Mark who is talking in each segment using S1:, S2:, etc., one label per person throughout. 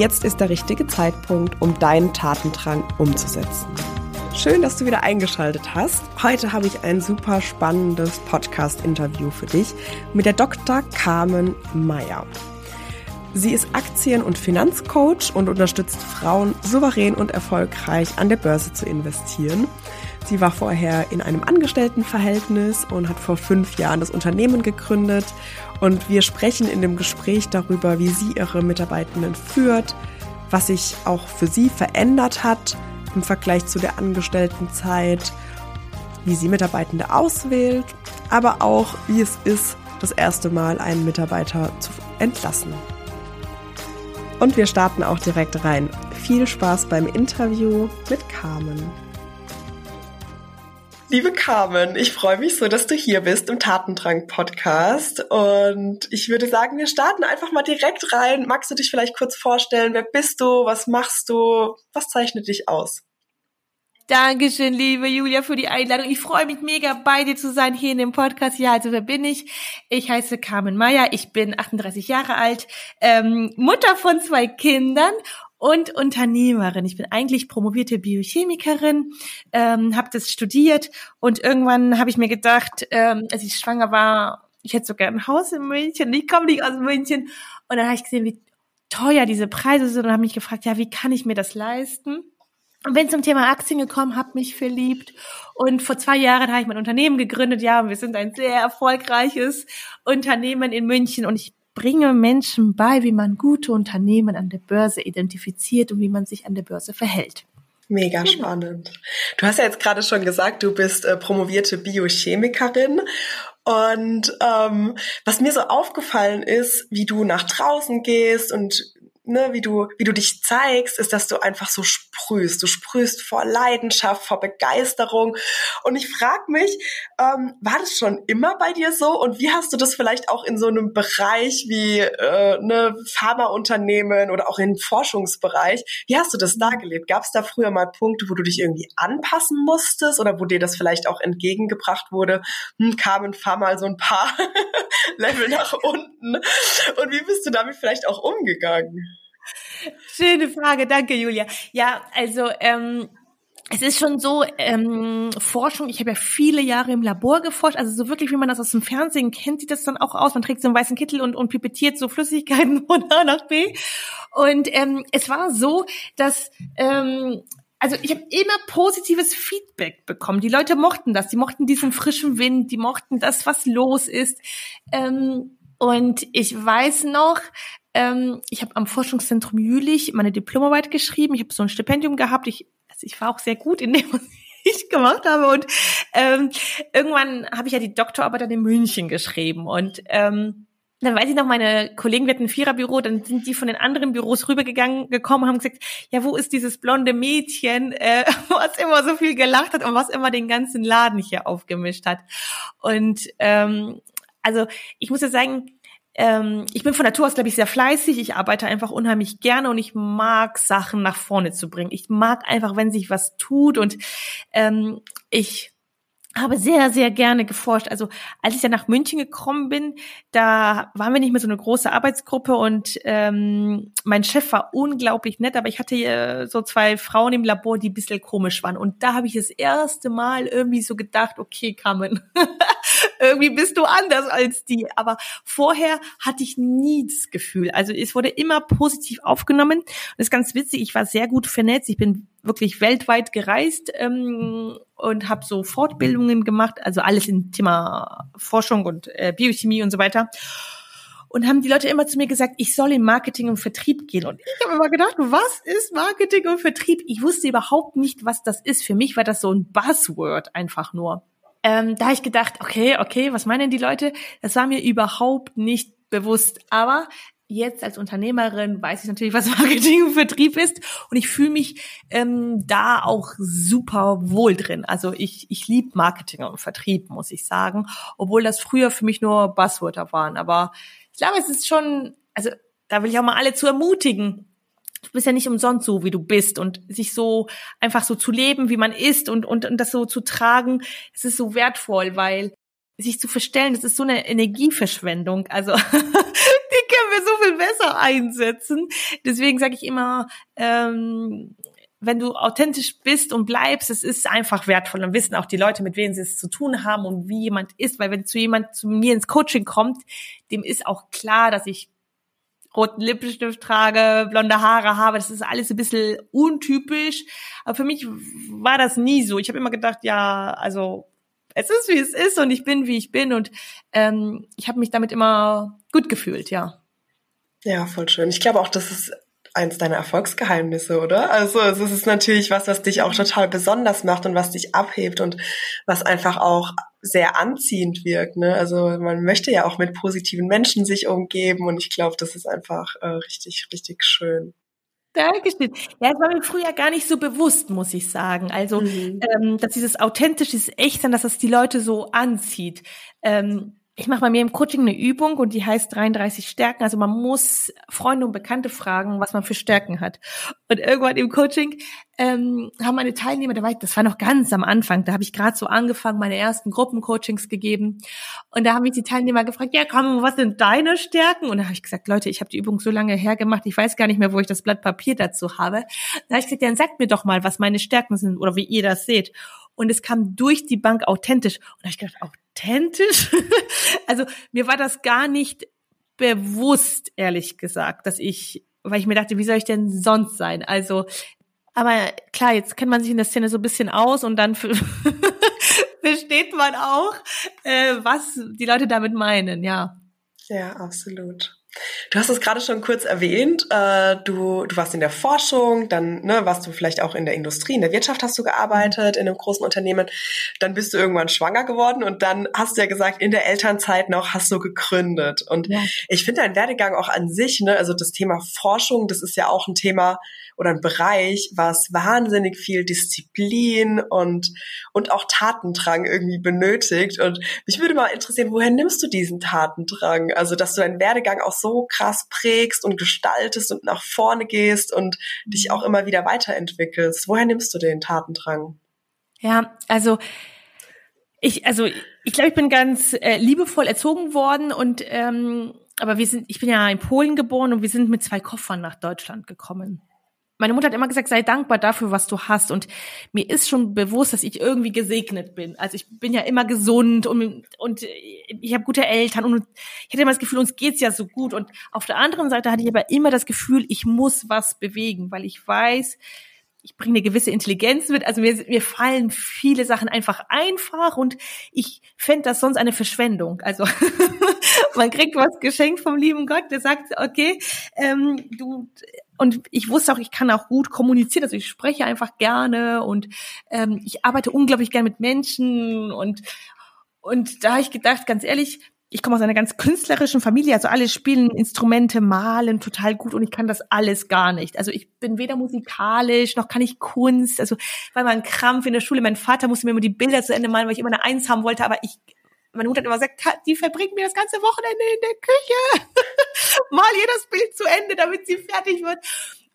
S1: Jetzt ist der richtige Zeitpunkt, um deinen Tatendrang umzusetzen. Schön, dass du wieder eingeschaltet hast. Heute habe ich ein super spannendes Podcast-Interview für dich mit der Dr. Carmen Meyer. Sie ist Aktien- und Finanzcoach und unterstützt Frauen souverän und erfolgreich an der Börse zu investieren. Sie war vorher in einem Angestelltenverhältnis und hat vor fünf Jahren das Unternehmen gegründet. Und wir sprechen in dem Gespräch darüber, wie sie ihre Mitarbeitenden führt, was sich auch für sie verändert hat im Vergleich zu der Angestelltenzeit, wie sie Mitarbeitende auswählt, aber auch wie es ist, das erste Mal einen Mitarbeiter zu entlassen. Und wir starten auch direkt rein. Viel Spaß beim Interview mit Carmen. Liebe Carmen, ich freue mich so, dass du hier bist im Tatendrang-Podcast. Und ich würde sagen, wir starten einfach mal direkt rein. Magst du dich vielleicht kurz vorstellen? Wer bist du? Was machst du? Was zeichnet dich aus?
S2: Dankeschön, liebe Julia, für die Einladung. Ich freue mich mega, bei dir zu sein hier in dem Podcast. Ja, also wer bin ich? Ich heiße Carmen Meyer, ich bin 38 Jahre alt, ähm, Mutter von zwei Kindern und Unternehmerin. Ich bin eigentlich promovierte Biochemikerin, ähm, habe das studiert und irgendwann habe ich mir gedacht, ähm, als ich schwanger war, ich hätte sogar ein Haus in München. Ich komme nicht aus München. Und dann habe ich gesehen, wie teuer diese Preise sind und habe mich gefragt, ja, wie kann ich mir das leisten? Und bin zum Thema Aktien gekommen, habe mich verliebt und vor zwei Jahren habe ich mein Unternehmen gegründet. Ja, wir sind ein sehr erfolgreiches Unternehmen in München und ich bringe Menschen bei, wie man gute Unternehmen an der Börse identifiziert und wie man sich an der Börse verhält.
S1: Mega genau. spannend. Du hast ja jetzt gerade schon gesagt, du bist äh, promovierte Biochemikerin. Und ähm, was mir so aufgefallen ist, wie du nach draußen gehst und ne, wie du, wie du dich zeigst, ist, dass du einfach so sprühst. Du sprühst vor Leidenschaft, vor Begeisterung. Und ich frage mich, ähm, war das schon immer bei dir so? Und wie hast du das vielleicht auch in so einem Bereich wie äh, ne Pharmaunternehmen oder auch im Forschungsbereich? Wie hast du das da gelebt? Gab es da früher mal Punkte, wo du dich irgendwie anpassen musstest oder wo dir das vielleicht auch entgegengebracht wurde? Hm, Carmen, fahr mal so ein paar Level nach unten. Und wie bist du damit vielleicht auch umgegangen?
S2: Schöne Frage, danke Julia. Ja, also ähm, es ist schon so, ähm, Forschung, ich habe ja viele Jahre im Labor geforscht, also so wirklich, wie man das aus dem Fernsehen kennt, sieht das dann auch aus. Man trägt so einen weißen Kittel und, und pipettiert so Flüssigkeiten von A nach B. Und ähm, es war so, dass ähm, also ich habe immer positives Feedback bekommen. Die Leute mochten das, die mochten diesen frischen Wind, die mochten das, was los ist. Ähm, und ich weiß noch, ähm, ich habe am Forschungszentrum Jülich meine Diplomarbeit geschrieben. Ich habe so ein Stipendium gehabt. Ich, also ich war auch sehr gut in dem, was ich gemacht habe. Und ähm, irgendwann habe ich ja die Doktorarbeit dann in München geschrieben. Und ähm, dann weiß ich noch, meine Kollegen, wir hatten ein Viererbüro, dann sind die von den anderen Büros rübergegangen, gekommen, haben gesagt, ja, wo ist dieses blonde Mädchen, äh, was immer so viel gelacht hat und was immer den ganzen Laden hier aufgemischt hat. Und ähm, also ich muss ja sagen, ähm, ich bin von Natur aus, glaube ich, sehr fleißig. Ich arbeite einfach unheimlich gerne und ich mag Sachen nach vorne zu bringen. Ich mag einfach, wenn sich was tut und ähm, ich habe sehr, sehr gerne geforscht. Also als ich dann nach München gekommen bin, da waren wir nicht mehr so eine große Arbeitsgruppe und ähm, mein Chef war unglaublich nett, aber ich hatte äh, so zwei Frauen im Labor, die ein bisschen komisch waren. Und da habe ich das erste Mal irgendwie so gedacht, okay, Carmen, irgendwie bist du anders als die. Aber vorher hatte ich nie das Gefühl. Also es wurde immer positiv aufgenommen. Und das ist ganz witzig, ich war sehr gut vernetzt. Ich bin wirklich weltweit gereist ähm, und habe so Fortbildungen gemacht, also alles im Thema Forschung und äh, Biochemie und so weiter. Und haben die Leute immer zu mir gesagt, ich soll in Marketing und Vertrieb gehen. Und ich habe immer gedacht, was ist Marketing und Vertrieb? Ich wusste überhaupt nicht, was das ist. Für mich war das so ein Buzzword einfach nur. Ähm, da habe ich gedacht, okay, okay, was meinen die Leute? Das war mir überhaupt nicht bewusst. Aber jetzt als Unternehmerin weiß ich natürlich, was Marketing und Vertrieb ist und ich fühle mich ähm, da auch super wohl drin. Also ich, ich liebe Marketing und Vertrieb, muss ich sagen, obwohl das früher für mich nur Buzzwörter waren. Aber ich glaube, es ist schon, also da will ich auch mal alle zu ermutigen. Du bist ja nicht umsonst so, wie du bist und sich so einfach so zu leben, wie man ist und, und, und das so zu tragen, es ist so wertvoll, weil sich zu verstellen, das ist so eine Energieverschwendung. Also können wir so viel besser einsetzen. Deswegen sage ich immer, ähm, wenn du authentisch bist und bleibst, es ist einfach wertvoll und wissen auch die Leute, mit wem sie es zu tun haben und wie jemand ist, weil wenn zu jemand zu mir ins Coaching kommt, dem ist auch klar, dass ich roten Lippenstift trage, blonde Haare habe, das ist alles ein bisschen untypisch. Aber für mich war das nie so. Ich habe immer gedacht, ja, also es ist wie es ist und ich bin wie ich bin und ähm, ich habe mich damit immer gut gefühlt, ja.
S1: Ja, voll schön. Ich glaube auch, das ist eins deiner Erfolgsgeheimnisse, oder? Also es ist natürlich was, was dich auch total besonders macht und was dich abhebt und was einfach auch sehr anziehend wirkt. Ne? Also man möchte ja auch mit positiven Menschen sich umgeben und ich glaube, das ist einfach äh, richtig, richtig schön.
S2: Dankeschön. Ja, es war mir früher gar nicht so bewusst, muss ich sagen. Also, mhm. ähm, dass dieses authentisch, dieses echt sein, dass das die Leute so anzieht. Ähm, ich mache bei mir im Coaching eine Übung und die heißt 33 Stärken. Also man muss Freunde und Bekannte fragen, was man für Stärken hat. Und irgendwann im Coaching ähm, haben meine Teilnehmer, da war ich, das war noch ganz am Anfang, da habe ich gerade so angefangen, meine ersten Gruppencoachings gegeben. Und da haben mich die Teilnehmer gefragt, ja komm, was sind deine Stärken? Und da habe ich gesagt, Leute, ich habe die Übung so lange hergemacht, ich weiß gar nicht mehr, wo ich das Blatt Papier dazu habe. Da habe ich gesagt, dann sagt mir doch mal, was meine Stärken sind oder wie ihr das seht. Und es kam durch die Bank authentisch. Und da habe ich gedacht, authentisch? also mir war das gar nicht bewusst, ehrlich gesagt, dass ich, weil ich mir dachte, wie soll ich denn sonst sein? Also, aber klar, jetzt kennt man sich in der Szene so ein bisschen aus und dann versteht man auch, äh, was die Leute damit meinen, ja.
S1: Ja, absolut. Du hast es gerade schon kurz erwähnt. Äh, du, du warst in der Forschung, dann ne, warst du vielleicht auch in der Industrie, in der Wirtschaft hast du gearbeitet, in einem großen Unternehmen. Dann bist du irgendwann schwanger geworden und dann hast du ja gesagt, in der Elternzeit noch hast du gegründet. Und ja. ich finde dein Werdegang auch an sich, ne, also das Thema Forschung, das ist ja auch ein Thema, oder ein Bereich, was wahnsinnig viel Disziplin und, und auch Tatendrang irgendwie benötigt. Und mich würde mal interessieren, woher nimmst du diesen Tatendrang? Also, dass du deinen Werdegang auch so krass prägst und gestaltest und nach vorne gehst und dich auch immer wieder weiterentwickelst. Woher nimmst du den Tatendrang?
S2: Ja, also, ich, also, ich glaube, ich bin ganz äh, liebevoll erzogen worden und ähm, aber wir sind, ich bin ja in Polen geboren und wir sind mit zwei Koffern nach Deutschland gekommen meine Mutter hat immer gesagt, sei dankbar dafür, was du hast. Und mir ist schon bewusst, dass ich irgendwie gesegnet bin. Also ich bin ja immer gesund und, und ich habe gute Eltern und ich hatte immer das Gefühl, uns geht's ja so gut. Und auf der anderen Seite hatte ich aber immer das Gefühl, ich muss was bewegen, weil ich weiß, ich bringe eine gewisse Intelligenz mit. Also mir, mir fallen viele Sachen einfach einfach und ich fände das sonst eine Verschwendung. Also man kriegt was geschenkt vom lieben Gott, der sagt, okay, ähm, du und ich wusste auch, ich kann auch gut kommunizieren, also ich spreche einfach gerne und ähm, ich arbeite unglaublich gern mit Menschen und und da habe ich gedacht, ganz ehrlich, ich komme aus einer ganz künstlerischen Familie, also alle spielen Instrumente, malen total gut und ich kann das alles gar nicht. Also ich bin weder musikalisch noch kann ich Kunst. Also weil man Krampf in der Schule, mein Vater musste mir immer die Bilder zu Ende malen, weil ich immer eine Eins haben wollte, aber ich meine Mutter hat immer gesagt, die verbringt mir das ganze Wochenende in der Küche. Mal jedes Bild zu Ende, damit sie fertig wird.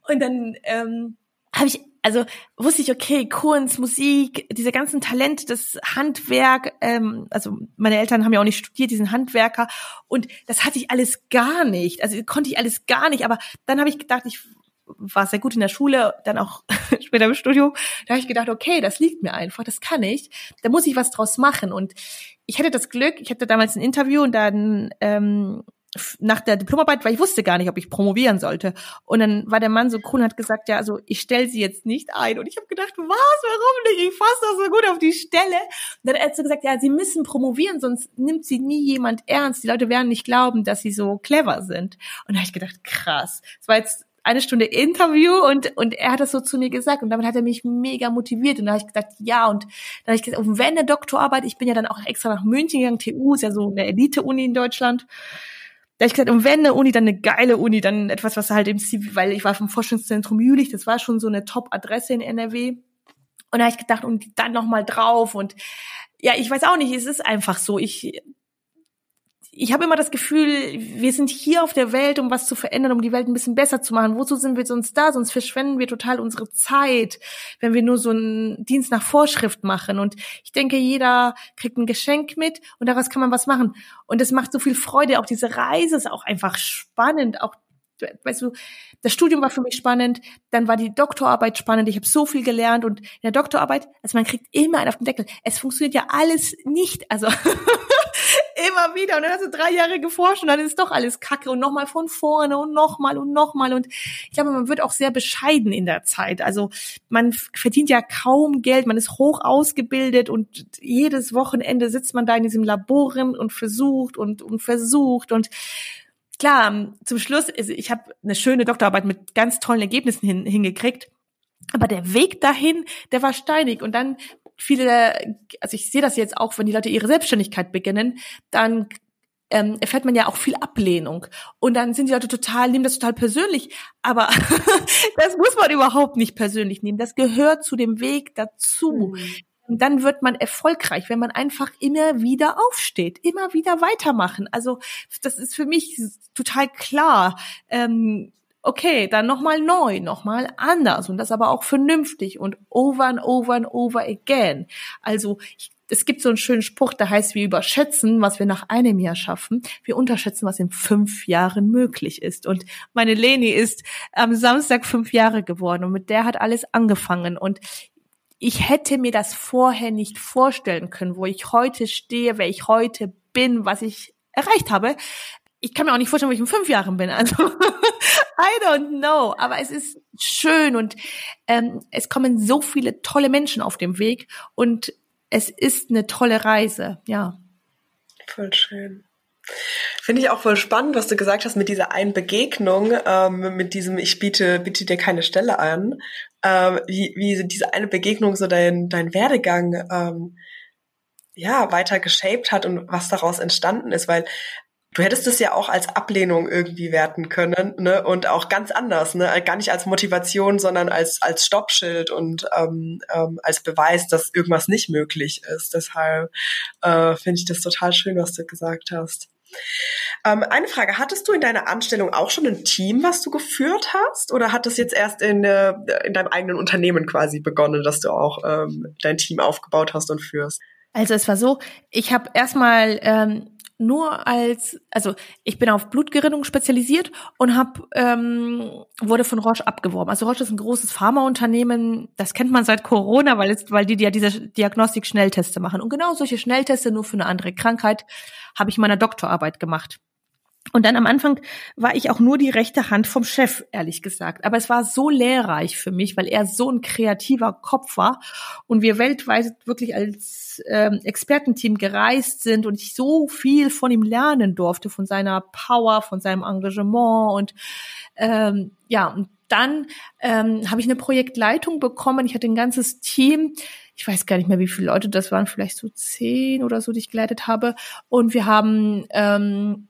S2: Und dann ähm, habe ich, also wusste ich, okay, Kunst, Musik, diese ganzen Talente, das Handwerk, ähm, also meine Eltern haben ja auch nicht studiert, diesen Handwerker. Und das hatte ich alles gar nicht. Also konnte ich alles gar nicht. Aber dann habe ich gedacht, ich war sehr gut in der Schule, dann auch später im Studium. Da habe ich gedacht, okay, das liegt mir einfach, das kann ich. Da muss ich was draus machen. Und ich hatte das Glück, ich hatte damals ein Interview und dann ähm, nach der Diplomarbeit, weil ich wusste gar nicht, ob ich promovieren sollte. Und dann war der Mann so cool und hat gesagt, ja, also ich stelle sie jetzt nicht ein. Und ich habe gedacht, was, warum nicht? Ich fasse das so gut auf die Stelle. Und dann hat er so gesagt, ja, sie müssen promovieren, sonst nimmt sie nie jemand ernst. Die Leute werden nicht glauben, dass sie so clever sind. Und da habe ich gedacht, krass. Das war jetzt eine Stunde Interview und, und er hat das so zu mir gesagt und damit hat er mich mega motiviert und da habe ich gedacht, ja und dann habe ich gesagt, wenn eine Doktorarbeit, ich bin ja dann auch extra nach München gegangen, TU ist ja so eine Elite-Uni in Deutschland da ich gesagt, und wenn eine Uni, dann eine geile Uni, dann etwas, was halt im CV, weil ich war vom Forschungszentrum Jülich, das war schon so eine Top-Adresse in NRW. Und da habe ich gedacht, und dann nochmal drauf und ja, ich weiß auch nicht, es ist einfach so. Ich ich habe immer das Gefühl, wir sind hier auf der Welt, um was zu verändern, um die Welt ein bisschen besser zu machen. Wozu sind wir sonst da? Sonst verschwenden wir total unsere Zeit, wenn wir nur so einen Dienst nach Vorschrift machen. Und ich denke, jeder kriegt ein Geschenk mit und daraus kann man was machen. Und es macht so viel Freude. Auch diese Reise ist auch einfach spannend. Auch weißt du, das Studium war für mich spannend, dann war die Doktorarbeit spannend, ich habe so viel gelernt und in der Doktorarbeit, also man kriegt immer einen auf den Deckel. Es funktioniert ja alles nicht, also immer wieder und dann hast du drei Jahre geforscht und dann ist doch alles Kacke und nochmal von vorne und nochmal und nochmal und ich glaube, man wird auch sehr bescheiden in der Zeit. Also man verdient ja kaum Geld, man ist hoch ausgebildet und jedes Wochenende sitzt man da in diesem Labor und versucht und, und versucht und klar, zum Schluss, ich habe eine schöne Doktorarbeit mit ganz tollen Ergebnissen hin, hingekriegt. Aber der Weg dahin, der war steinig. Und dann viele, also ich sehe das jetzt auch, wenn die Leute ihre Selbstständigkeit beginnen, dann ähm, erfährt man ja auch viel Ablehnung. Und dann sind die Leute total, nehmen das total persönlich. Aber das muss man überhaupt nicht persönlich nehmen. Das gehört zu dem Weg dazu. Mhm. Und dann wird man erfolgreich, wenn man einfach immer wieder aufsteht, immer wieder weitermachen. Also das ist für mich total klar. Ähm, okay, dann nochmal neu, nochmal anders und das aber auch vernünftig und over and over and over again. Also ich, es gibt so einen schönen Spruch, der heißt, wir überschätzen, was wir nach einem Jahr schaffen. Wir unterschätzen, was in fünf Jahren möglich ist. Und meine Leni ist am Samstag fünf Jahre geworden und mit der hat alles angefangen. Und ich hätte mir das vorher nicht vorstellen können, wo ich heute stehe, wer ich heute bin, was ich erreicht habe. Ich kann mir auch nicht vorstellen, wo ich in fünf Jahren bin. Also I don't know. Aber es ist schön und ähm, es kommen so viele tolle Menschen auf dem Weg und es ist eine tolle Reise. Ja.
S1: Voll schön. Finde ich auch voll spannend, was du gesagt hast mit dieser einen Begegnung, ähm, mit diesem Ich biete, biete dir keine Stelle an, ähm, wie, wie diese eine Begegnung so dein, dein Werdegang ähm, ja weiter geshaped hat und was daraus entstanden ist, weil du hättest es ja auch als Ablehnung irgendwie werten können, ne? Und auch ganz anders, ne? Gar nicht als Motivation, sondern als als Stoppschild und ähm, ähm, als Beweis, dass irgendwas nicht möglich ist. Deshalb äh, finde ich das total schön, was du gesagt hast. Ähm, eine Frage, hattest du in deiner Anstellung auch schon ein Team, was du geführt hast? Oder hat das jetzt erst in, äh, in deinem eigenen Unternehmen quasi begonnen, dass du auch ähm, dein Team aufgebaut hast und führst?
S2: Also es war so, ich habe erstmal ähm, nur als, also ich bin auf Blutgerinnung spezialisiert und hab, ähm, wurde von Roche abgeworben. Also Roche ist ein großes Pharmaunternehmen, das kennt man seit Corona, weil, es, weil die ja diese Diagnostik-Schnellteste machen. Und genau solche Schnellteste, nur für eine andere Krankheit, habe ich meiner Doktorarbeit gemacht. Und dann am Anfang war ich auch nur die rechte Hand vom Chef, ehrlich gesagt. Aber es war so lehrreich für mich, weil er so ein kreativer Kopf war und wir weltweit wirklich als ähm, Expertenteam gereist sind und ich so viel von ihm lernen durfte, von seiner Power, von seinem Engagement und ähm, ja, und dann ähm, habe ich eine Projektleitung bekommen. Ich hatte ein ganzes Team. Ich weiß gar nicht mehr, wie viele Leute das waren, vielleicht so zehn oder so, die ich geleitet habe. Und wir haben ähm,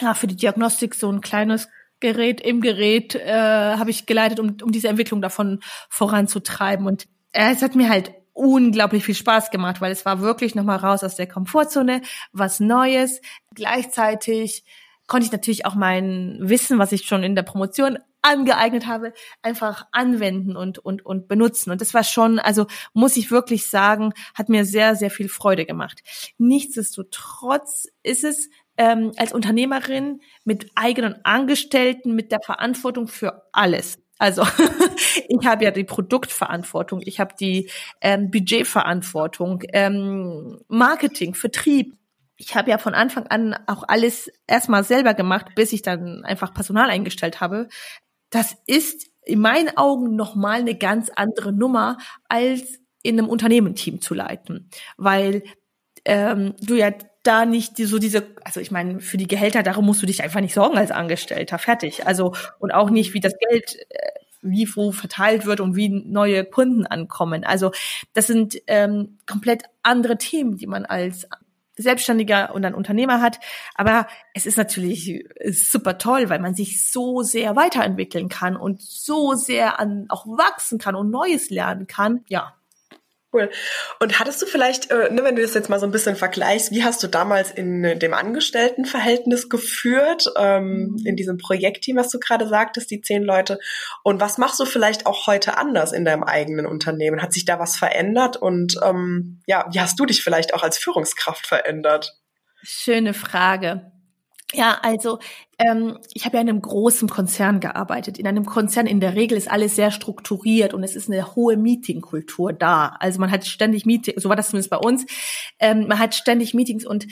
S2: ja, für die Diagnostik so ein kleines Gerät im Gerät äh, habe ich geleitet, um, um diese Entwicklung davon voranzutreiben. Und äh, es hat mir halt unglaublich viel Spaß gemacht, weil es war wirklich nochmal raus aus der Komfortzone, was Neues. Gleichzeitig konnte ich natürlich auch mein Wissen, was ich schon in der Promotion angeeignet habe, einfach anwenden und, und, und benutzen. Und das war schon, also muss ich wirklich sagen, hat mir sehr, sehr viel Freude gemacht. Nichtsdestotrotz ist es ähm, als Unternehmerin mit eigenen Angestellten, mit der Verantwortung für alles. Also ich habe ja die Produktverantwortung, ich habe die ähm, Budgetverantwortung, ähm, Marketing, Vertrieb. Ich habe ja von Anfang an auch alles erstmal selber gemacht, bis ich dann einfach Personal eingestellt habe. Das ist in meinen Augen nochmal eine ganz andere Nummer, als in einem Unternehmenteam zu leiten, weil ähm, du ja da nicht so diese, also ich meine, für die Gehälter, darum musst du dich einfach nicht sorgen als Angestellter, fertig. Also und auch nicht, wie das Geld äh, wie wo verteilt wird und wie neue Kunden ankommen. Also das sind ähm, komplett andere Themen, die man als Selbstständiger und ein Unternehmer hat. Aber es ist natürlich super toll, weil man sich so sehr weiterentwickeln kann und so sehr an, auch wachsen kann und Neues lernen kann. Ja,
S1: Cool. Und hattest du vielleicht, äh, ne, wenn du das jetzt mal so ein bisschen vergleichst, wie hast du damals in äh, dem Angestelltenverhältnis geführt, ähm, in diesem Projektteam, was du gerade sagtest, die zehn Leute? Und was machst du vielleicht auch heute anders in deinem eigenen Unternehmen? Hat sich da was verändert? Und ähm, ja, wie hast du dich vielleicht auch als Führungskraft verändert?
S2: Schöne Frage. Ja, also ähm, ich habe ja in einem großen Konzern gearbeitet. In einem Konzern in der Regel ist alles sehr strukturiert und es ist eine hohe Meetingkultur da. Also man hat ständig Meetings, so war das zumindest bei uns. Ähm, man hat ständig Meetings und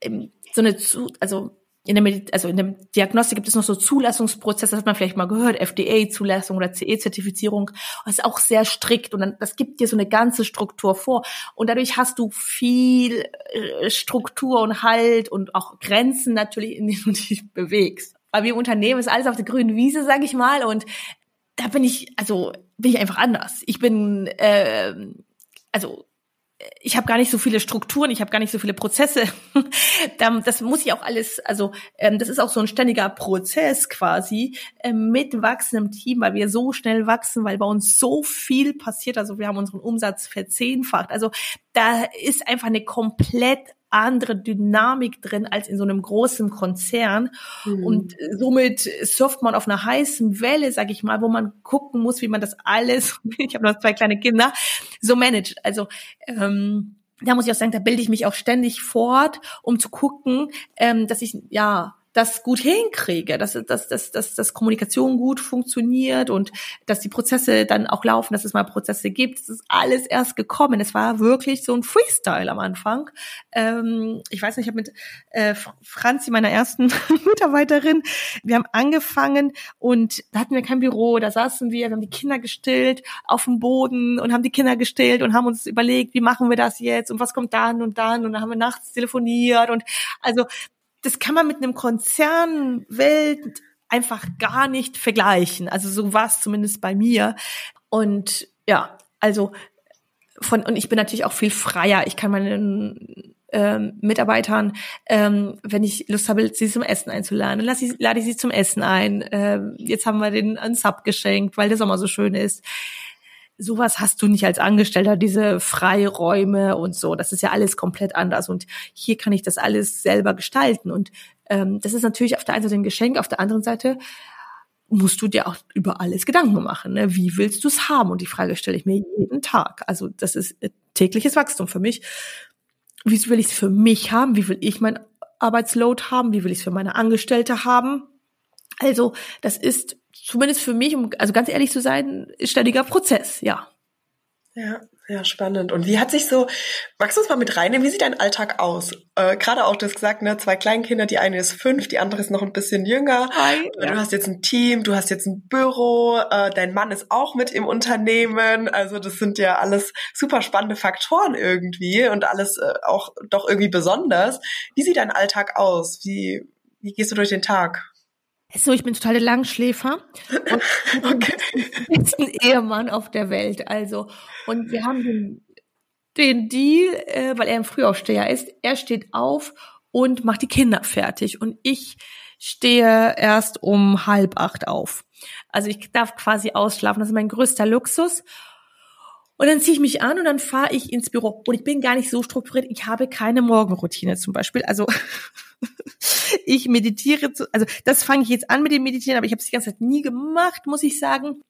S2: ähm, so eine, also in der, Medi also in der Diagnostik gibt es noch so Zulassungsprozesse, das hat man vielleicht mal gehört, FDA-Zulassung oder CE-Zertifizierung. Das ist auch sehr strikt und dann, das gibt dir so eine ganze Struktur vor. Und dadurch hast du viel äh, Struktur und Halt und auch Grenzen natürlich, in denen du dich bewegst. Weil wir Unternehmen ist alles auf der grünen Wiese, sag ich mal. Und da bin ich, also bin ich einfach anders. Ich bin, äh, also ich habe gar nicht so viele Strukturen, ich habe gar nicht so viele Prozesse. das muss ich auch alles, also ähm, das ist auch so ein ständiger Prozess quasi ähm, mit wachsendem Team, weil wir so schnell wachsen, weil bei uns so viel passiert. Also wir haben unseren Umsatz verzehnfacht. Also da ist einfach eine komplett andere Dynamik drin als in so einem großen Konzern. Mhm. Und somit surft man auf einer heißen Welle, sag ich mal, wo man gucken muss, wie man das alles, ich habe noch zwei kleine Kinder, so managt. Also ähm, da muss ich auch sagen, da bilde ich mich auch ständig fort, um zu gucken, ähm, dass ich ja das gut hinkriege, dass, dass, dass, dass, dass Kommunikation gut funktioniert und dass die Prozesse dann auch laufen, dass es mal Prozesse gibt. Es ist alles erst gekommen. Es war wirklich so ein Freestyle am Anfang. Ähm, ich weiß nicht, ich habe mit äh, Franzi, meiner ersten Mitarbeiterin, wir haben angefangen und da hatten wir kein Büro, da saßen wir, wir haben die Kinder gestillt auf dem Boden und haben die Kinder gestillt und haben uns überlegt, wie machen wir das jetzt und was kommt dann und dann und dann haben wir nachts telefoniert und also das kann man mit einem Konzernwelt einfach gar nicht vergleichen. Also so war es zumindest bei mir. Und ja, also von, und ich bin natürlich auch viel freier. Ich kann meinen ähm, Mitarbeitern, ähm, wenn ich Lust habe, sie zum Essen einzuladen, dann ich, lade ich sie zum Essen ein. Ähm, jetzt haben wir den einen Sub geschenkt, weil der Sommer so schön ist sowas hast du nicht als Angestellter, diese Freiräume und so. Das ist ja alles komplett anders. Und hier kann ich das alles selber gestalten. Und ähm, das ist natürlich auf der einen Seite ein Geschenk, auf der anderen Seite musst du dir auch über alles Gedanken machen. Ne? Wie willst du es haben? Und die Frage stelle ich mir jeden Tag. Also das ist tägliches Wachstum für mich. Wie will ich es für mich haben? Wie will ich mein Arbeitsload haben? Wie will ich es für meine Angestellte haben? Also das ist zumindest für mich, um also ganz ehrlich zu sein, ständiger Prozess, ja.
S1: Ja, ja, spannend. Und wie hat sich so, magst du uns mal mit reinnehmen, wie sieht dein Alltag aus? Äh, Gerade auch, du hast gesagt, ne, zwei Kleinkinder, die eine ist fünf, die andere ist noch ein bisschen jünger. Hi, ja. Du hast jetzt ein Team, du hast jetzt ein Büro, äh, dein Mann ist auch mit im Unternehmen. Also das sind ja alles super spannende Faktoren irgendwie und alles äh, auch doch irgendwie besonders. Wie sieht dein Alltag aus? Wie, wie gehst du durch den Tag?
S2: So, ich bin total der Langschläfer und okay. ist ein Ehemann auf der Welt. Also, und wir haben den, den Deal, äh, weil er ein Frühaufsteher ist. Er steht auf und macht die Kinder fertig. Und ich stehe erst um halb acht auf. Also ich darf quasi ausschlafen. Das ist mein größter Luxus. Und dann ziehe ich mich an und dann fahre ich ins Büro. Und ich bin gar nicht so strukturiert. Ich habe keine Morgenroutine zum Beispiel. Also ich meditiere, zu, also das fange ich jetzt an mit dem Meditieren, aber ich habe es die ganze Zeit nie gemacht, muss ich sagen.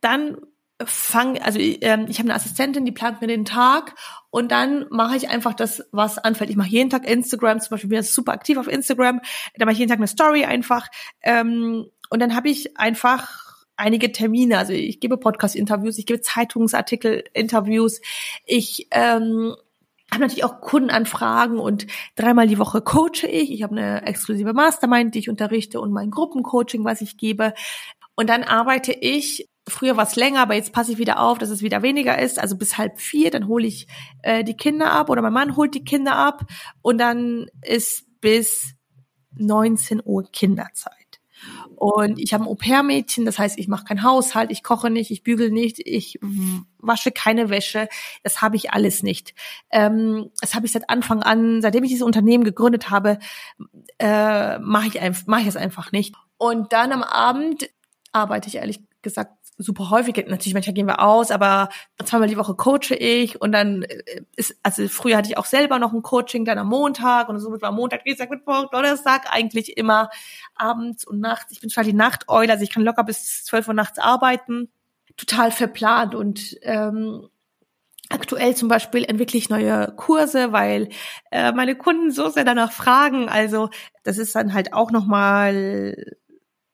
S2: Dann fange, also ähm, ich habe eine Assistentin, die plant mir den Tag und dann mache ich einfach das, was anfällt. Ich mache jeden Tag Instagram, zum Beispiel bin ich super aktiv auf Instagram, da mache ich jeden Tag eine Story einfach ähm, und dann habe ich einfach einige Termine. Also ich gebe Podcast-Interviews, ich gebe Zeitungsartikel-Interviews, ich ähm, habe natürlich auch Kundenanfragen und dreimal die Woche coache ich. Ich habe eine exklusive Mastermind, die ich unterrichte und mein Gruppencoaching, was ich gebe. Und dann arbeite ich Früher war es länger, aber jetzt passe ich wieder auf, dass es wieder weniger ist. Also bis halb vier, dann hole ich äh, die Kinder ab oder mein Mann holt die Kinder ab und dann ist bis 19 Uhr Kinderzeit. Und ich habe ein Au-pair-Mädchen, das heißt, ich mache keinen Haushalt, ich koche nicht, ich bügel nicht, ich wasche keine Wäsche. Das habe ich alles nicht. Ähm, das habe ich seit Anfang an, seitdem ich dieses Unternehmen gegründet habe, äh, mache ich, mach ich es einfach nicht. Und dann am Abend arbeite ich ehrlich gesagt super häufig. Natürlich, manchmal gehen wir aus, aber zweimal die Woche coache ich und dann äh, ist, also früher hatte ich auch selber noch ein Coaching dann am Montag und so war Montag, Dienstag, Mittwoch, Donnerstag eigentlich immer abends und nachts. Ich bin total die Nachteule, also ich kann locker bis zwölf Uhr nachts arbeiten. Total verplant und ähm, Aktuell zum Beispiel entwickle ich neue Kurse, weil äh, meine Kunden so sehr danach fragen. Also das ist dann halt auch nochmal,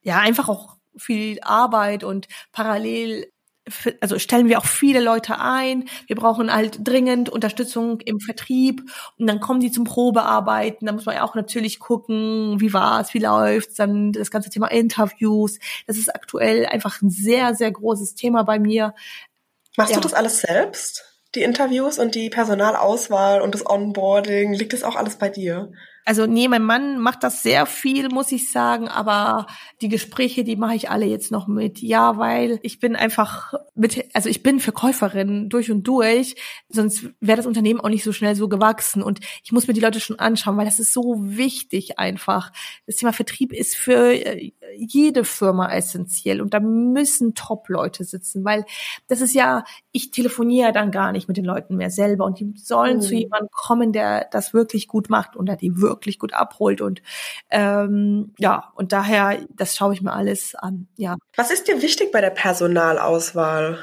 S2: ja, einfach auch viel Arbeit und parallel also stellen wir auch viele Leute ein. Wir brauchen halt dringend Unterstützung im Vertrieb und dann kommen die zum Probearbeiten. Da muss man ja auch natürlich gucken, wie war's, wie läuft's, dann das ganze Thema Interviews. Das ist aktuell einfach ein sehr, sehr großes Thema bei mir.
S1: Machst ja. du das alles selbst? Die Interviews und die Personalauswahl und das Onboarding, liegt das auch alles bei dir?
S2: Also nee, mein Mann macht das sehr viel, muss ich sagen, aber die Gespräche, die mache ich alle jetzt noch mit. Ja, weil ich bin einfach mit, also ich bin Verkäuferin durch und durch, sonst wäre das Unternehmen auch nicht so schnell so gewachsen und ich muss mir die Leute schon anschauen, weil das ist so wichtig einfach. Das Thema Vertrieb ist für äh, jede Firma essentiell und da müssen Top-Leute sitzen, weil das ist ja, ich telefoniere dann gar nicht mit den Leuten mehr selber und die sollen mhm. zu jemandem kommen, der das wirklich gut macht und der die wirklich gut abholt und ähm, ja, und daher, das schaue ich mir alles an, ja.
S1: Was ist dir wichtig bei der Personalauswahl?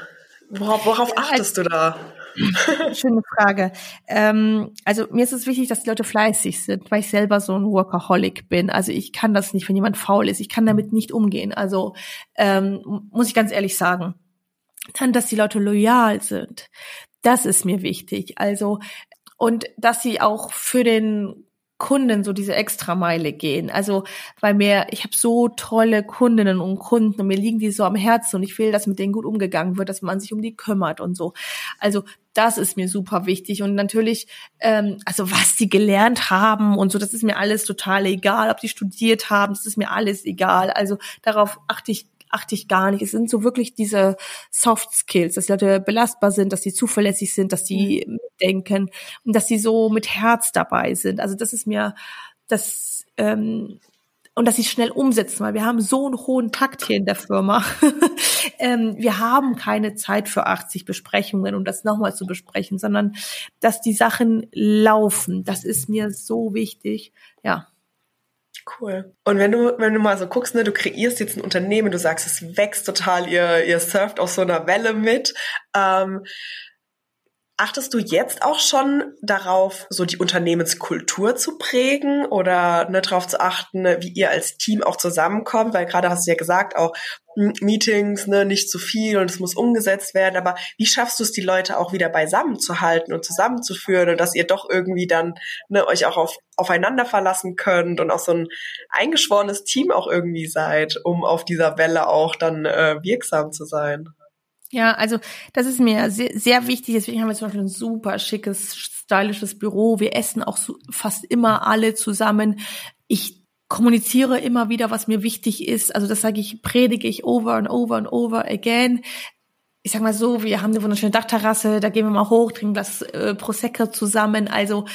S1: Worauf, worauf achtest du da?
S2: Schöne Frage. Ähm, also mir ist es wichtig, dass die Leute fleißig sind, weil ich selber so ein Workaholic bin. Also ich kann das nicht, wenn jemand faul ist. Ich kann damit nicht umgehen. Also ähm, muss ich ganz ehrlich sagen. Dann, dass die Leute loyal sind. Das ist mir wichtig. Also und dass sie auch für den Kunden so diese Extrameile gehen. Also bei mir, ich habe so tolle Kundinnen und Kunden und mir liegen die so am Herzen und ich will, dass mit denen gut umgegangen wird, dass man sich um die kümmert und so. Also das ist mir super wichtig und natürlich, ähm, also was die gelernt haben und so, das ist mir alles total egal. Ob die studiert haben, das ist mir alles egal. Also darauf achte ich achte ich gar nicht. Es sind so wirklich diese Soft Skills, dass die Leute belastbar sind, dass sie zuverlässig sind, dass sie mhm. denken und dass sie so mit Herz dabei sind. Also das ist mir das ähm, und dass sie schnell umsetzen, weil wir haben so einen hohen Takt hier in der Firma. ähm, wir haben keine Zeit für 80 Besprechungen, um das nochmal zu besprechen, sondern dass die Sachen laufen. Das ist mir so wichtig. Ja.
S1: Cool. Und wenn du, wenn du mal so guckst, ne, du kreierst jetzt ein Unternehmen, du sagst, es wächst total, ihr, ihr surft auf so einer Welle mit. Ähm, Achtest du jetzt auch schon darauf, so die Unternehmenskultur zu prägen oder ne, darauf zu achten, wie ihr als Team auch zusammenkommt? Weil gerade hast du ja gesagt, auch hm, Meetings, ne, nicht zu viel und es muss umgesetzt werden. Aber wie schaffst du es, die Leute auch wieder beisammen zu halten und zusammenzuführen und dass ihr doch irgendwie dann ne, euch auch auf, aufeinander verlassen könnt und auch so ein eingeschworenes Team auch irgendwie seid, um auf dieser Welle auch dann äh, wirksam zu sein?
S2: Ja, also das ist mir sehr, sehr wichtig. Deswegen haben wir zum Beispiel ein super schickes, stylisches Büro. Wir essen auch so fast immer alle zusammen. Ich kommuniziere immer wieder, was mir wichtig ist. Also das sage ich, predige ich over and over and over again. Ich sag mal so, wir haben eine wunderschöne Dachterrasse, da gehen wir mal hoch, trinken das äh, Prosecco zusammen. Also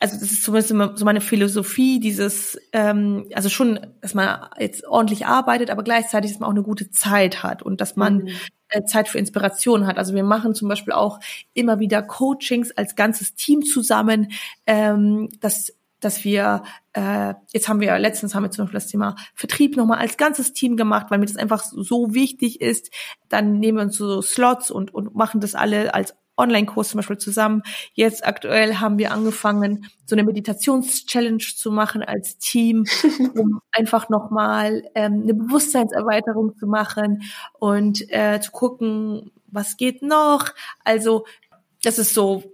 S2: also das ist zumindest immer so meine Philosophie, dieses, ähm, also schon, dass man jetzt ordentlich arbeitet, aber gleichzeitig, dass man auch eine gute Zeit hat und dass man mhm. äh, Zeit für Inspiration hat. Also wir machen zum Beispiel auch immer wieder Coachings als ganzes Team zusammen, ähm, dass dass wir, äh, jetzt haben wir, letztens haben wir zum Beispiel das Thema Vertrieb nochmal als ganzes Team gemacht, weil mir das einfach so wichtig ist. Dann nehmen wir uns so Slots und, und machen das alle als Online-Kurs zum Beispiel zusammen. Jetzt aktuell haben wir angefangen, so eine Meditations-Challenge zu machen als Team, um einfach nochmal ähm, eine Bewusstseinserweiterung zu machen und äh, zu gucken, was geht noch. Also das ist so,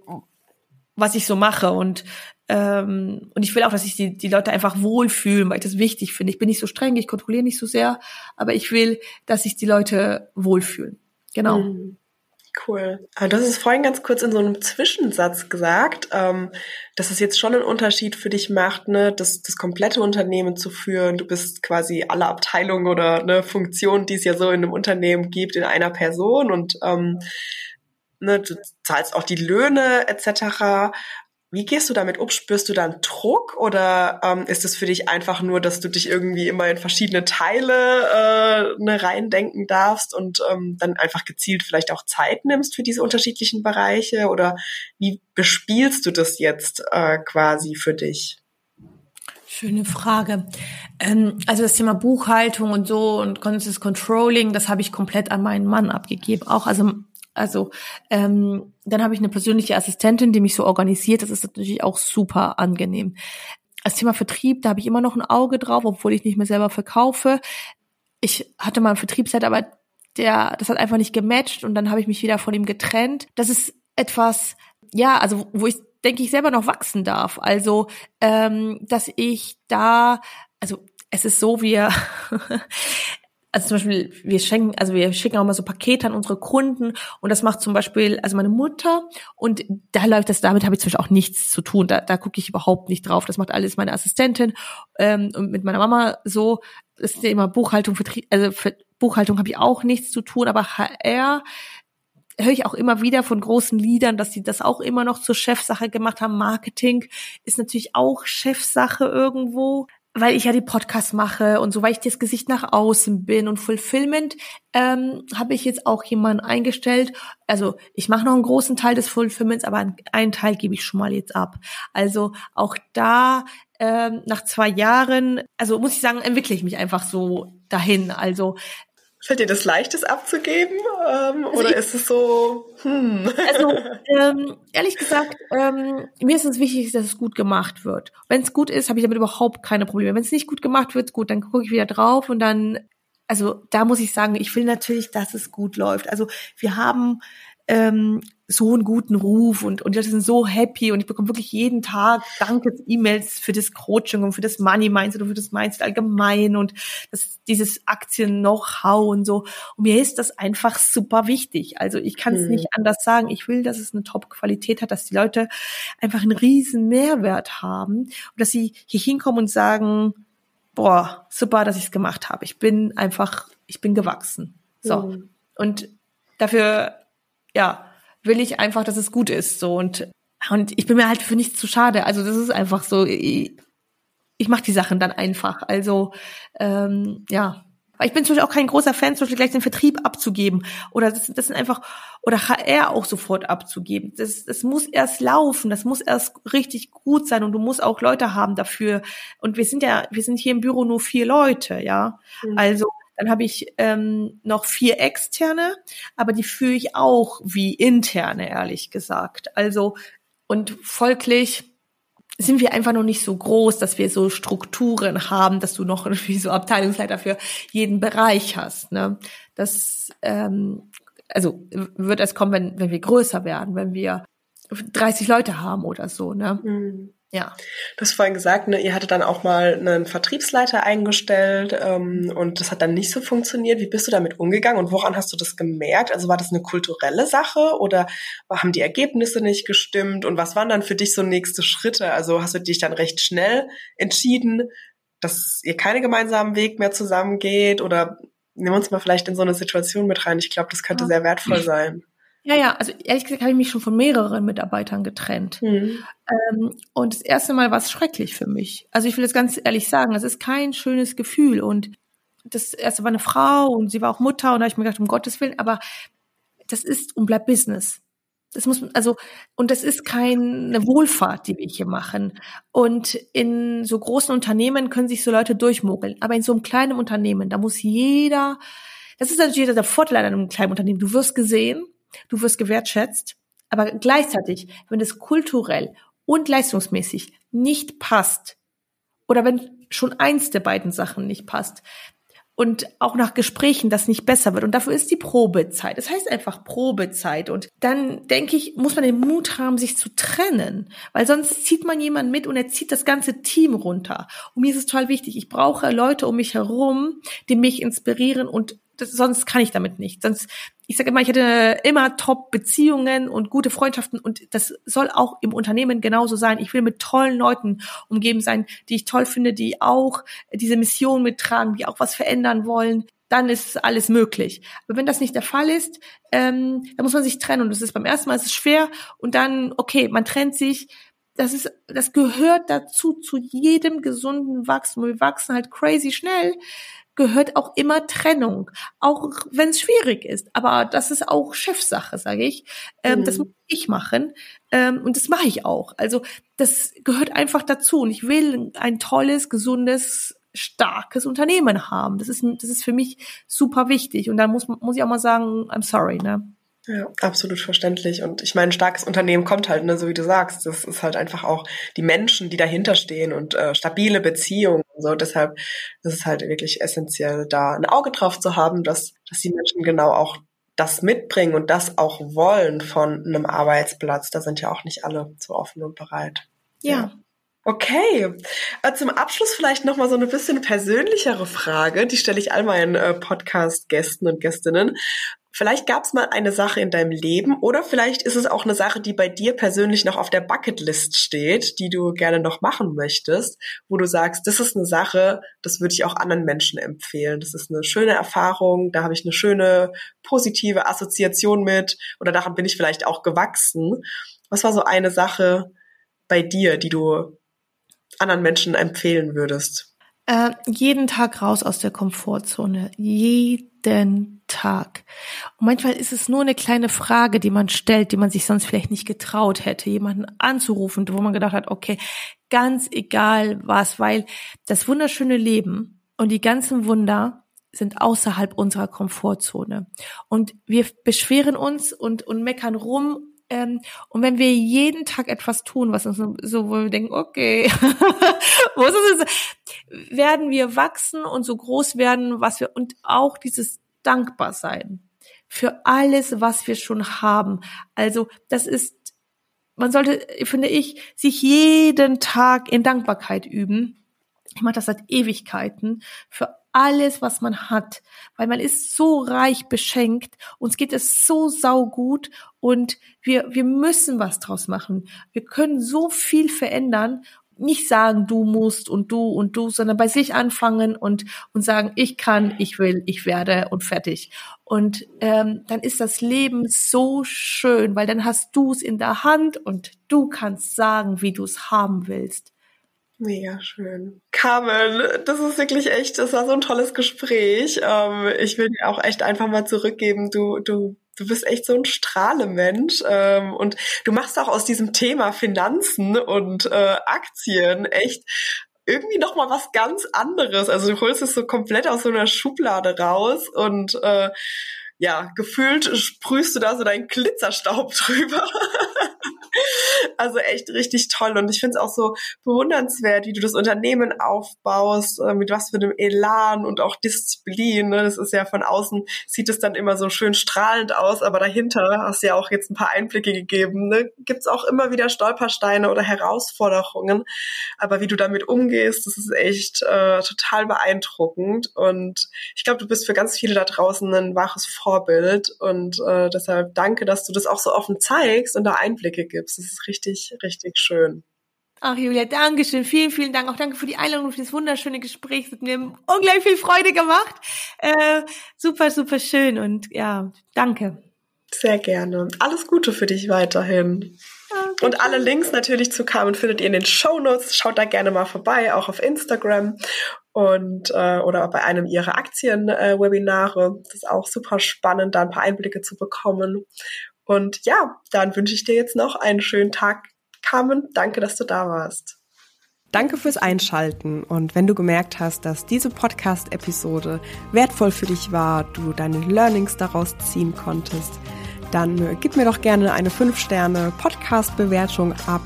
S2: was ich so mache und ähm, und ich will auch, dass sich die, die Leute einfach wohlfühlen, weil ich das wichtig finde. Ich bin nicht so streng, ich kontrolliere nicht so sehr, aber ich will, dass sich die Leute wohlfühlen. Genau. Mhm.
S1: Cool. Aber du hast es vorhin ganz kurz in so einem Zwischensatz gesagt, ähm, dass es jetzt schon einen Unterschied für dich macht, ne, das, das komplette Unternehmen zu führen. Du bist quasi alle Abteilungen oder ne, Funktionen, die es ja so in einem Unternehmen gibt, in einer Person und ähm, ne, du zahlst auch die Löhne etc. Wie gehst du damit um? Spürst du dann Druck oder ähm, ist es für dich einfach nur, dass du dich irgendwie immer in verschiedene Teile äh, ne, reindenken darfst und ähm, dann einfach gezielt vielleicht auch Zeit nimmst für diese unterschiedlichen Bereiche? Oder wie bespielst du das jetzt äh, quasi für dich?
S2: Schöne Frage. Ähm, also das Thema Buchhaltung und so und das Controlling, das habe ich komplett an meinen Mann abgegeben. Auch also also ähm, dann habe ich eine persönliche Assistentin, die mich so organisiert. Das ist natürlich auch super angenehm. Als Thema Vertrieb, da habe ich immer noch ein Auge drauf, obwohl ich nicht mehr selber verkaufe. Ich hatte mal einen Vertriebsleiter, aber der, das hat einfach nicht gematcht und dann habe ich mich wieder von ihm getrennt. Das ist etwas, ja, also wo ich denke ich selber noch wachsen darf. Also, ähm, dass ich da, also es ist so, wir, also zum Beispiel, wir schenken, also wir schicken auch mal so Pakete an unsere Kunden und das macht zum Beispiel, also meine Mutter und da läuft das, damit habe ich zum Beispiel auch nichts zu tun. Da, da gucke ich überhaupt nicht drauf. Das macht alles meine Assistentin ähm, und mit meiner Mama so. Das ist ja immer Buchhaltung, Vertrieb, also für Buchhaltung habe ich auch nichts zu tun, aber HR höre ich auch immer wieder von großen Liedern, dass sie das auch immer noch zur Chefsache gemacht haben. Marketing ist natürlich auch Chefsache irgendwo weil ich ja die Podcasts mache und so, weil ich das Gesicht nach außen bin und Fulfillment, ähm, habe ich jetzt auch jemanden eingestellt. Also ich mache noch einen großen Teil des Fulfillments, aber einen Teil gebe ich schon mal jetzt ab. Also auch da ähm, nach zwei Jahren, also muss ich sagen, entwickle ich mich einfach so dahin. Also
S1: Fällt dir das leicht, es abzugeben? Ähm, also oder ich, ist es so, hm.
S2: Also, ähm, ehrlich gesagt, ähm, mir ist es wichtig, dass es gut gemacht wird. Wenn es gut ist, habe ich damit überhaupt keine Probleme. Wenn es nicht gut gemacht wird, gut, dann gucke ich wieder drauf und dann, also da muss ich sagen, ich will natürlich, dass es gut läuft. Also wir haben ähm, so einen guten Ruf und, und die Leute sind so happy und ich bekomme wirklich jeden Tag Dankes-E-Mails für das Coaching und für das Money Mindset und für das Mindset allgemein und das, dieses Aktien-Know-how und so. Und mir ist das einfach super wichtig. Also ich kann es mhm. nicht anders sagen. Ich will, dass es eine Top-Qualität hat, dass die Leute einfach einen riesen Mehrwert haben und dass sie hier hinkommen und sagen, boah, super, dass ich es gemacht habe. Ich bin einfach, ich bin gewachsen. So. Mhm. Und dafür, ja, will ich einfach, dass es gut ist. So und und ich bin mir halt für nichts zu schade. Also das ist einfach so. Ich, ich mache die Sachen dann einfach. Also ähm, ja. Ich bin zum Beispiel auch kein großer Fan, zum Beispiel gleich den Vertrieb abzugeben. Oder das, das sind einfach, oder HR auch sofort abzugeben. Das, das muss erst laufen, das muss erst richtig gut sein und du musst auch Leute haben dafür. Und wir sind ja, wir sind hier im Büro nur vier Leute, ja. Mhm. Also dann habe ich ähm, noch vier externe, aber die führe ich auch wie interne, ehrlich gesagt. Also und folglich sind wir einfach noch nicht so groß, dass wir so Strukturen haben, dass du noch irgendwie so Abteilungsleiter für jeden Bereich hast. Ne? Das ähm, also wird es kommen, wenn, wenn wir größer werden, wenn wir 30 Leute haben oder so. Ne? Mhm. Ja.
S1: Du hast vorhin gesagt, ne, ihr hattet dann auch mal einen Vertriebsleiter eingestellt ähm, und das hat dann nicht so funktioniert. Wie bist du damit umgegangen und woran hast du das gemerkt? Also war das eine kulturelle Sache oder haben die Ergebnisse nicht gestimmt? Und was waren dann für dich so nächste Schritte? Also hast du dich dann recht schnell entschieden, dass ihr keine gemeinsamen Weg mehr zusammengeht oder nimm uns mal vielleicht in so eine Situation mit rein. Ich glaube, das könnte ja. sehr wertvoll sein.
S2: Ja, ja, also ehrlich gesagt habe ich mich schon von mehreren Mitarbeitern getrennt. Mhm. Ähm, und das erste Mal war es schrecklich für mich. Also ich will das ganz ehrlich sagen, das ist kein schönes Gefühl. Und das erste war eine Frau und sie war auch Mutter und da habe ich mir gedacht, um Gottes Willen, aber das ist und bleibt Business. Das muss, also, und das ist keine Wohlfahrt, die wir hier machen. Und in so großen Unternehmen können sich so Leute durchmogeln. Aber in so einem kleinen Unternehmen, da muss jeder, das ist natürlich der Vorteil an einem kleinen Unternehmen. Du wirst gesehen, du wirst gewertschätzt, aber gleichzeitig, wenn es kulturell und leistungsmäßig nicht passt, oder wenn schon eins der beiden Sachen nicht passt, und auch nach Gesprächen das nicht besser wird. Und dafür ist die Probezeit. Das heißt einfach Probezeit. Und dann denke ich, muss man den Mut haben, sich zu trennen. Weil sonst zieht man jemanden mit und er zieht das ganze Team runter. Und mir ist es total wichtig. Ich brauche Leute um mich herum, die mich inspirieren und das, sonst kann ich damit nicht. Sonst, ich sage immer, ich hätte immer Top-Beziehungen und gute Freundschaften und das soll auch im Unternehmen genauso sein. Ich will mit tollen Leuten umgeben sein, die ich toll finde, die auch diese Mission mittragen, die auch was verändern wollen. Dann ist alles möglich. Aber wenn das nicht der Fall ist, ähm, dann muss man sich trennen. Und das ist beim ersten Mal ist es schwer. Und dann, okay, man trennt sich. Das ist, das gehört dazu zu jedem gesunden Wachstum. Wir wachsen halt crazy schnell gehört auch immer Trennung, auch wenn es schwierig ist. Aber das ist auch Chefsache, sage ich. Ähm, mhm. Das muss ich machen ähm, und das mache ich auch. Also das gehört einfach dazu. Und ich will ein tolles, gesundes, starkes Unternehmen haben. Das ist, das ist für mich super wichtig. Und da muss, muss ich auch mal sagen, I'm sorry, ne?
S1: Ja, absolut verständlich. Und ich meine, ein starkes Unternehmen kommt halt, ne, so wie du sagst, das ist halt einfach auch die Menschen, die dahinter stehen und äh, stabile Beziehungen. So. Deshalb ist es halt wirklich essentiell, da ein Auge drauf zu haben, dass, dass die Menschen genau auch das mitbringen und das auch wollen von einem Arbeitsplatz. Da sind ja auch nicht alle so offen und bereit.
S2: Ja.
S1: Okay, äh, zum Abschluss vielleicht noch mal so eine bisschen persönlichere Frage, die stelle ich all meinen äh, Podcast-Gästen und Gästinnen. Vielleicht gab es mal eine Sache in deinem Leben oder vielleicht ist es auch eine Sache, die bei dir persönlich noch auf der Bucketlist steht, die du gerne noch machen möchtest, wo du sagst, das ist eine Sache, das würde ich auch anderen Menschen empfehlen. Das ist eine schöne Erfahrung, da habe ich eine schöne positive Assoziation mit oder daran bin ich vielleicht auch gewachsen. Was war so eine Sache bei dir, die du anderen Menschen empfehlen würdest?
S2: Äh, jeden Tag raus aus der Komfortzone. Jeden Tag. Und manchmal ist es nur eine kleine Frage, die man stellt, die man sich sonst vielleicht nicht getraut hätte, jemanden anzurufen, wo man gedacht hat, okay, ganz egal was, weil das wunderschöne Leben und die ganzen Wunder sind außerhalb unserer Komfortzone. Und wir beschweren uns und, und meckern rum ähm, und wenn wir jeden Tag etwas tun, was uns so, wo wir denken, okay, wo ist es? Werden wir wachsen und so groß werden, was wir, und auch dieses dankbar sein für alles, was wir schon haben. Also, das ist, man sollte, finde ich, sich jeden Tag in Dankbarkeit üben. Ich mache das seit Ewigkeiten für alles, was man hat, weil man ist so reich beschenkt, uns geht es so saugut und wir, wir müssen was draus machen. Wir können so viel verändern nicht sagen, du musst und du und du, sondern bei sich anfangen und, und sagen, ich kann, ich will, ich werde und fertig. Und ähm, dann ist das Leben so schön, weil dann hast du es in der Hand und du kannst sagen, wie du es haben willst.
S1: Mega schön. Carmen, das ist wirklich echt, das war so ein tolles Gespräch. Ähm, ich will dir auch echt einfach mal zurückgeben. Du, du, du bist echt so ein Strahlemensch. Ähm, und du machst auch aus diesem Thema Finanzen und äh, Aktien echt irgendwie noch mal was ganz anderes. Also du holst es so komplett aus so einer Schublade raus und äh, ja, gefühlt sprühst du da so deinen Glitzerstaub drüber. also echt richtig toll. Und ich finde es auch so bewundernswert, wie du das Unternehmen aufbaust, äh, mit was für einem Elan und auch Disziplin. Ne? Das ist ja von außen, sieht es dann immer so schön strahlend aus, aber dahinter hast du ja auch jetzt ein paar Einblicke gegeben. Ne? Gibt es auch immer wieder Stolpersteine oder Herausforderungen. Aber wie du damit umgehst, das ist echt äh, total beeindruckend. Und ich glaube, du bist für ganz viele da draußen ein wahres Vorbild. Und äh, deshalb danke, dass du das auch so offen zeigst und da Einblicke gibst. Das ist richtig, richtig schön.
S2: Ach, Julia, danke schön. Vielen, vielen Dank. Auch danke für die Einladung, für das wunderschöne Gespräch. Es hat mir unglaublich viel Freude gemacht. Äh, super, super schön. Und ja, danke.
S1: Sehr gerne. Alles Gute für dich weiterhin. Okay. Und alle Links natürlich zu Carmen findet ihr in den Show Notes. Schaut da gerne mal vorbei, auch auf Instagram und äh, oder bei einem ihrer Aktien-Webinare. Äh, das ist auch super spannend, da ein paar Einblicke zu bekommen. Und ja, dann wünsche ich dir jetzt noch einen schönen Tag, Carmen. Danke, dass du da warst. Danke fürs Einschalten und wenn du gemerkt hast, dass diese Podcast-Episode wertvoll für dich war, du deine Learnings daraus ziehen konntest, dann gib mir doch gerne eine 5-Sterne-Podcast-Bewertung ab.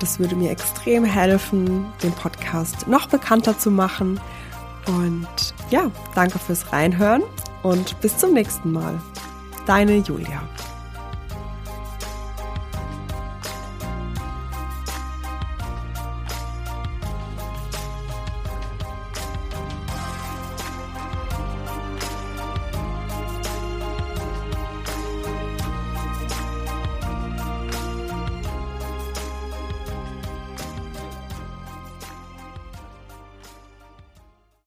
S1: Das würde mir extrem helfen, den Podcast noch bekannter zu machen. Und ja, danke fürs Reinhören und bis zum nächsten Mal. Deine Julia.